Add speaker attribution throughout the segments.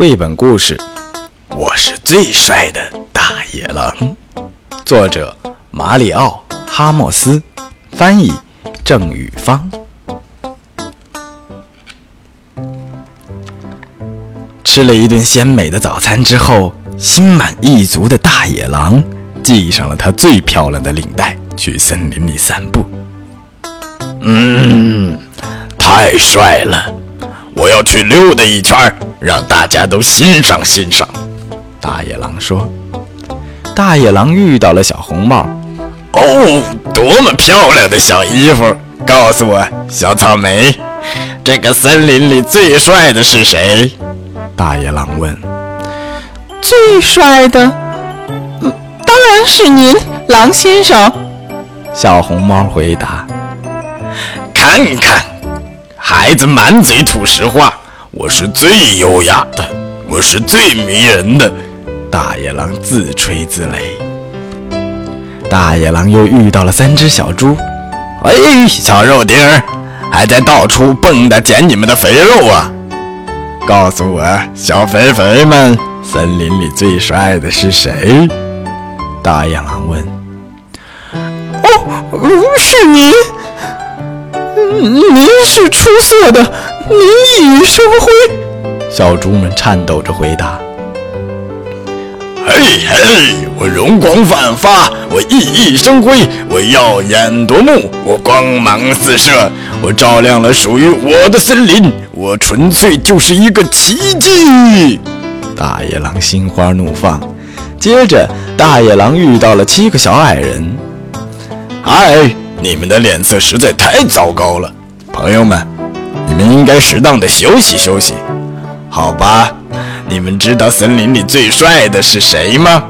Speaker 1: 绘本故事《我是最帅的大野狼》，作者马里奥·哈莫斯，翻译郑宇芳。吃了一顿鲜美的早餐之后，心满意足的大野狼系上了他最漂亮的领带，去森林里散步。嗯，太帅了！去溜达一圈，让大家都欣赏欣赏。大野狼说：“大野狼遇到了小红帽。哦，多么漂亮的小衣服！告诉我，小草莓，这个森林里最帅的是谁？”大野狼问。
Speaker 2: “最帅的，当然是您，狼先生。”
Speaker 1: 小红帽回答。“看看。”孩子满嘴吐实话，我是最优雅的，我是最迷人的。大野狼自吹自擂。大野狼又遇到了三只小猪。哎，小肉丁儿，还在到处蹦跶捡你们的肥肉啊！告诉我，小肥肥们，森林里最帅的是谁？大野狼问。
Speaker 2: 哦，是您。您是出色的，您熠生辉。
Speaker 1: 小猪们颤抖着回答：“嘿嘿，我容光焕发，我熠熠生辉，我耀眼夺目，我光芒四射，我照亮了属于我的森林，我纯粹就是一个奇迹！”大野狼心花怒放。接着，大野狼遇到了七个小矮人。嗨！你们的脸色实在太糟糕了，朋友们，你们应该适当的休息休息，好吧？你们知道森林里最帅的是谁吗？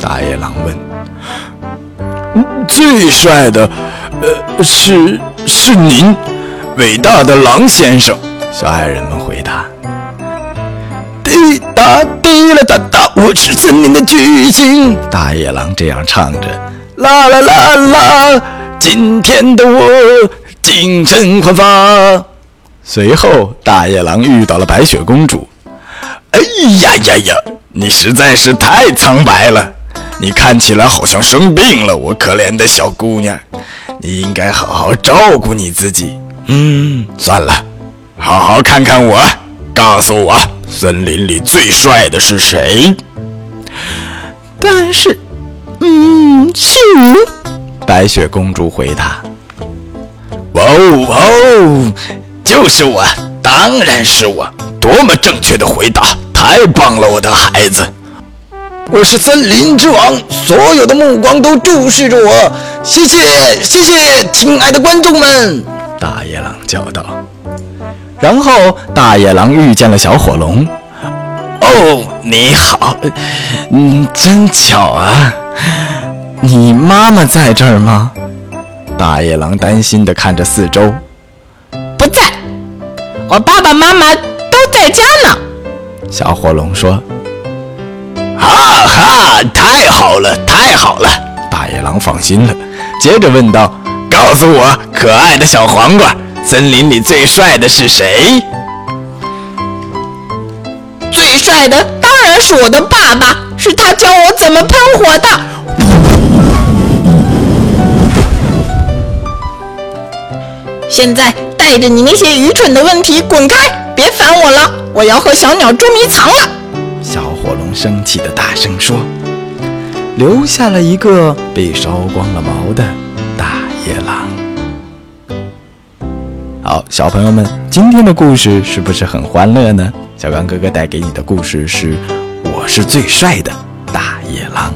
Speaker 1: 大野狼问。最帅的，呃，是是您，伟大的狼先生。小矮人们回答。滴答滴啦哒哒，我是森林的巨星。大野狼这样唱着，啦啦啦啦。今天的我精神焕发。随后，大野狼遇到了白雪公主。哎呀呀呀！你实在是太苍白了，你看起来好像生病了。我可怜的小姑娘，你应该好好照顾你自己。嗯，算了，好好看看我，告诉我，森林里最帅的是谁？
Speaker 2: 但是，嗯，是你。
Speaker 1: 白雪公主回答：“哇哦哇哦，就是我，当然是我！多么正确的回答！太棒了，我的孩子！我是森林之王，所有的目光都注视着我。谢谢，谢谢，亲爱的观众们！”大野狼叫道。然后，大野狼遇见了小火龙。“哦，你好，嗯，真巧啊！”你妈妈在这儿吗？大野狼担心地看着四周。
Speaker 2: 不在，我爸爸妈妈都在家呢。
Speaker 1: 小火龙说：“哈哈，太好了，太好了！”大野狼放心了，接着问道：“告诉我，可爱的小黄瓜，森林里最帅的是谁？”
Speaker 2: 最帅的当然是我的爸爸，是他教我怎么喷火的。现在带着你那些愚蠢的问题滚开！别烦我了，我要和小鸟捉迷藏了。
Speaker 1: 小火龙生气的大声说，留下了一个被烧光了毛的大野狼。好，小朋友们，今天的故事是不是很欢乐呢？小刚哥哥带给你的故事是：我是最帅的大野狼。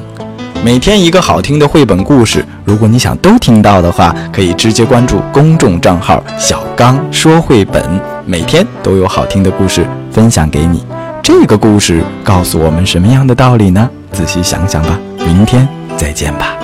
Speaker 1: 每天一个好听的绘本故事，如果你想都听到的话，可以直接关注公众账号“小刚说绘本”，每天都有好听的故事分享给你。这个故事告诉我们什么样的道理呢？仔细想想吧。明天再见吧。